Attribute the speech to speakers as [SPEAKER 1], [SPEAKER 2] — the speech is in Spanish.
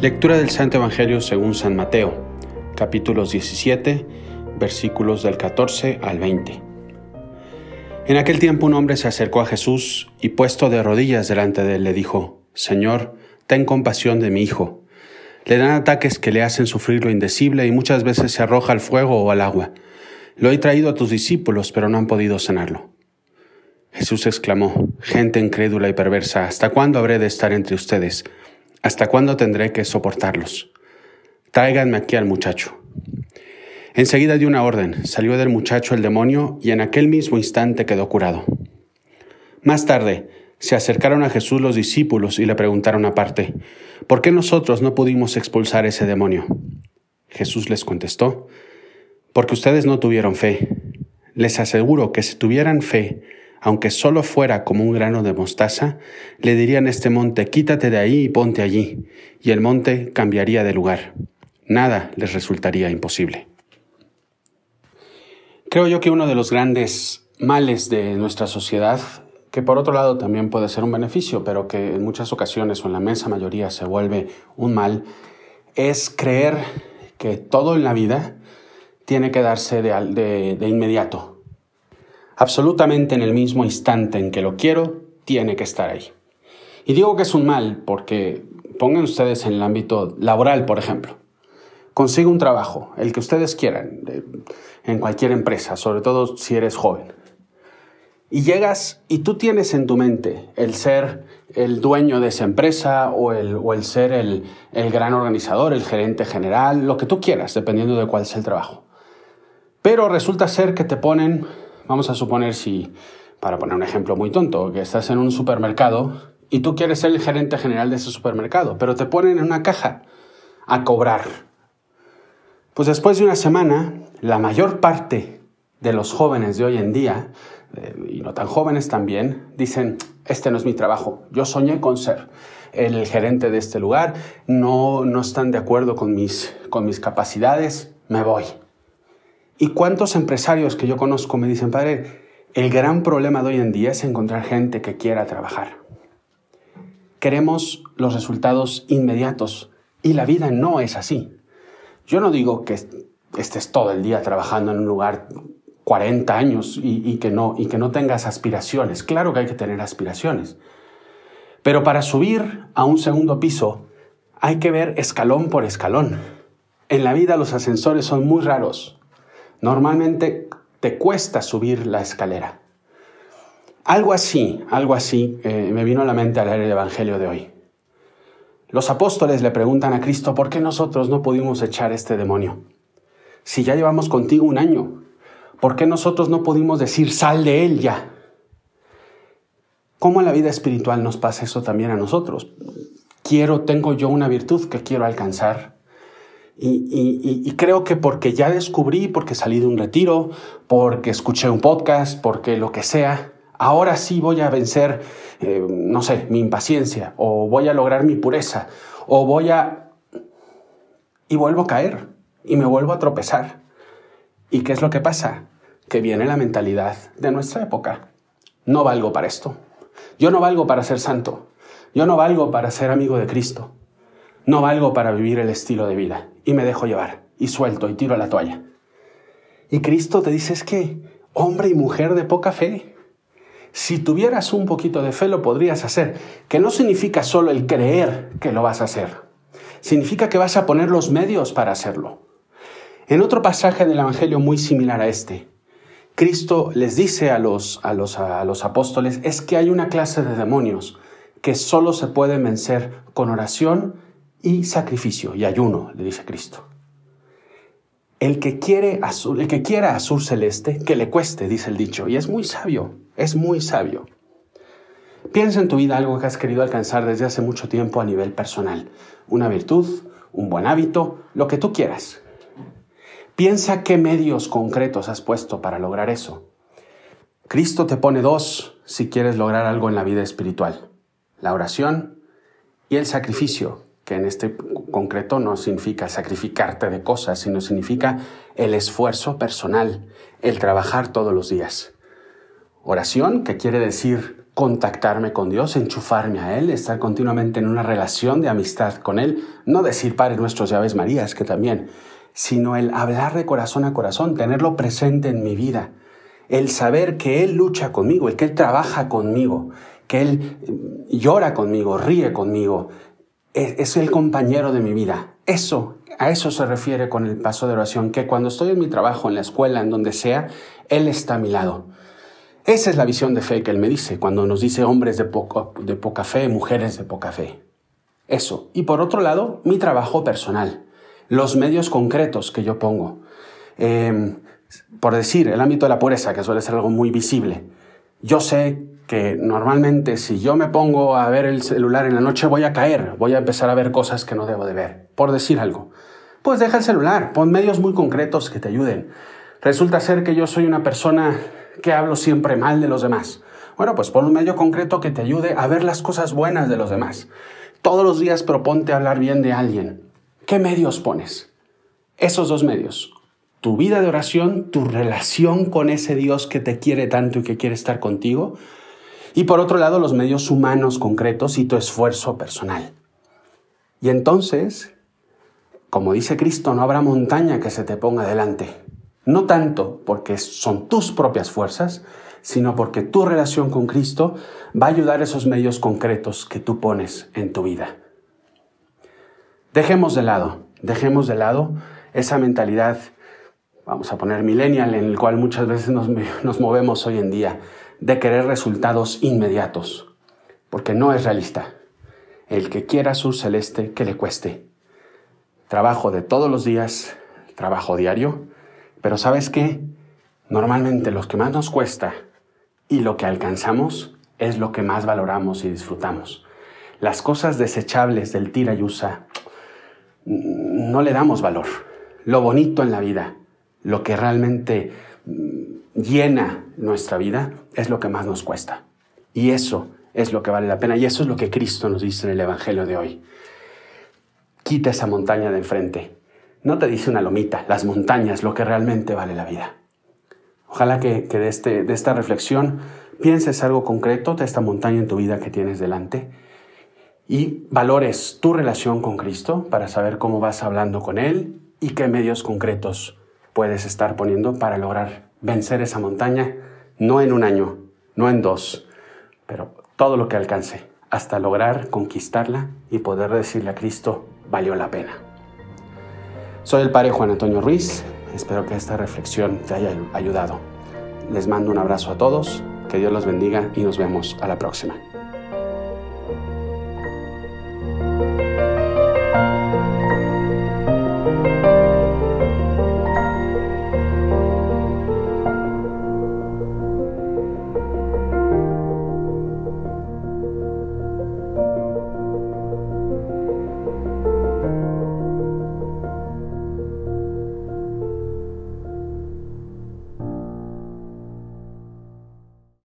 [SPEAKER 1] Lectura del Santo Evangelio según San Mateo, capítulos 17, versículos del 14 al 20. En aquel tiempo un hombre se acercó a Jesús y puesto de rodillas delante de él le dijo, Señor, ten compasión de mi hijo. Le dan ataques que le hacen sufrir lo indecible y muchas veces se arroja al fuego o al agua. Lo he traído a tus discípulos, pero no han podido sanarlo. Jesús exclamó, Gente incrédula y perversa, ¿hasta cuándo habré de estar entre ustedes? ¿Hasta cuándo tendré que soportarlos? Tráiganme aquí al muchacho. Enseguida dio una orden, salió del muchacho el demonio y en aquel mismo instante quedó curado. Más tarde, se acercaron a Jesús los discípulos y le preguntaron aparte, ¿por qué nosotros no pudimos expulsar ese demonio? Jesús les contestó, porque ustedes no tuvieron fe. Les aseguro que si tuvieran fe, aunque solo fuera como un grano de mostaza, le dirían a este monte, quítate de ahí y ponte allí, y el monte cambiaría de lugar. Nada les resultaría imposible. Creo yo que uno de los grandes males de nuestra sociedad, que por otro lado también puede ser un beneficio, pero que en muchas ocasiones o en la inmensa mayoría se vuelve un mal, es creer que todo en la vida tiene que darse de, de inmediato, absolutamente en el mismo instante en que lo quiero, tiene que estar ahí. Y digo que es un mal porque pongan ustedes en el ámbito laboral, por ejemplo. Consigue un trabajo, el que ustedes quieran, en cualquier empresa, sobre todo si eres joven. Y llegas y tú tienes en tu mente el ser el dueño de esa empresa o el, o el ser el, el gran organizador, el gerente general, lo que tú quieras, dependiendo de cuál sea el trabajo. Pero resulta ser que te ponen Vamos a suponer si, para poner un ejemplo muy tonto, que estás en un supermercado y tú quieres ser el gerente general de ese supermercado, pero te ponen en una caja a cobrar. Pues después de una semana, la mayor parte de los jóvenes de hoy en día, eh, y no tan jóvenes también, dicen, este no es mi trabajo, yo soñé con ser el gerente de este lugar, no, no están de acuerdo con mis, con mis capacidades, me voy. ¿Y cuántos empresarios que yo conozco me dicen, padre, el gran problema de hoy en día es encontrar gente que quiera trabajar? Queremos los resultados inmediatos y la vida no es así. Yo no digo que estés todo el día trabajando en un lugar 40 años y, que no, y que no tengas aspiraciones. Claro que hay que tener aspiraciones. Pero para subir a un segundo piso hay que ver escalón por escalón. En la vida los ascensores son muy raros normalmente te cuesta subir la escalera. Algo así, algo así eh, me vino a la mente al leer el Evangelio de hoy. Los apóstoles le preguntan a Cristo, ¿por qué nosotros no pudimos echar este demonio? Si ya llevamos contigo un año, ¿por qué nosotros no pudimos decir, sal de él ya? ¿Cómo en la vida espiritual nos pasa eso también a nosotros? Quiero, tengo yo una virtud que quiero alcanzar, y, creo que porque ya descubrí, porque salí de un retiro, porque escuché un podcast, porque lo que sea, ahora sí voy a vencer, eh, no sé, mi impaciencia, o voy a lograr mi pureza, o voy a... Y vuelvo a caer, y me vuelvo a tropezar. ¿Y qué es lo que pasa? Que viene la mentalidad de nuestra época. No valgo para esto. Yo no valgo para ser santo. Yo no valgo para ser amigo de Cristo. No valgo para vivir el estilo de vida y me dejo llevar y suelto y tiro la toalla. Y Cristo te dice es que hombre y mujer de poca fe. Si tuvieras un poquito de fe lo podrías hacer, que no significa solo el creer que lo vas a hacer, significa que vas a poner los medios para hacerlo. En otro pasaje del Evangelio muy similar a este, Cristo les dice a los, a los, a los apóstoles es que hay una clase de demonios que solo se pueden vencer con oración y sacrificio y ayuno, le dice Cristo. El que, quiere el que quiera azul celeste, que le cueste, dice el dicho, y es muy sabio, es muy sabio. Piensa en tu vida algo que has querido alcanzar desde hace mucho tiempo a nivel personal, una virtud, un buen hábito, lo que tú quieras. Piensa qué medios concretos has puesto para lograr eso. Cristo te pone dos si quieres lograr algo en la vida espiritual, la oración y el sacrificio, que en este concreto no significa sacrificarte de cosas, sino significa el esfuerzo personal, el trabajar todos los días. Oración, que quiere decir contactarme con Dios, enchufarme a Él, estar continuamente en una relación de amistad con Él, no decir Padre nuestros llaves Marías, que también, sino el hablar de corazón a corazón, tenerlo presente en mi vida, el saber que Él lucha conmigo, el que Él trabaja conmigo, que Él llora conmigo, ríe conmigo, es, el compañero de mi vida. Eso, a eso se refiere con el paso de oración, que cuando estoy en mi trabajo, en la escuela, en donde sea, Él está a mi lado. Esa es la visión de fe que Él me dice cuando nos dice hombres de, de poca fe, mujeres de poca fe. Eso. Y por otro lado, mi trabajo personal, los medios concretos que yo pongo. Em, por decir, el ámbito de la pureza, que suele ser algo muy visible. Yo sé que normalmente si yo me pongo a ver el celular en la noche voy a caer, voy a empezar a ver cosas que no debo de ver, por decir algo. Pues deja el celular, pon medios muy concretos que te ayuden. Resulta ser que yo soy una persona que hablo siempre mal de los demás. Bueno, pues pon un medio concreto que te ayude a ver las cosas buenas de los demás. Todos los días proponte hablar bien de alguien. ¿Qué medios pones? Esos dos medios. Tu vida de oración, tu relación con ese Dios que te quiere tanto y que quiere estar contigo, y por otro lado, los medios humanos concretos y tu esfuerzo personal. Y entonces, como dice Cristo, no habrá montaña que se te ponga delante. No tanto porque son tus propias fuerzas, sino porque tu relación con Cristo va a ayudar a esos medios concretos que tú pones en tu vida. Dejemos de lado, dejemos de lado esa mentalidad, vamos a poner millennial, en el cual muchas veces nos, nos movemos hoy en día de querer resultados inmediatos, porque no es realista. El que quiera sur celeste, que le cueste. Trabajo de todos los días, trabajo diario, pero ¿sabes qué? Normalmente lo que más nos cuesta y lo que alcanzamos es lo que más valoramos y disfrutamos. Las cosas desechables del tira y usa no le damos valor. Lo bonito en la vida, lo que realmente llena nuestra vida es lo que más nos cuesta. Y eso es lo que vale la pena. Y eso es lo que Cristo nos dice en el Evangelio de hoy. Quita esa montaña de enfrente. No te dice una lomita, las montañas, lo que realmente vale la vida. Ojalá que, de, este, de esta reflexión pienses algo concreto de esta montaña en tu vida que tienes delante y valores tu relación con Cristo para saber cómo vas hablando con Él y qué medios concretos puedes estar poniendo para lograr vencer esa montaña, no en un año, no en dos, pero todo lo que alcance, hasta lograr conquistarla y poder decirle a Cristo, valió la pena. Soy el padre Juan Antonio Ruiz, espero que esta reflexión te haya ayudado. Les mando un abrazo a todos, que Dios los bendiga y nos vemos a la próxima.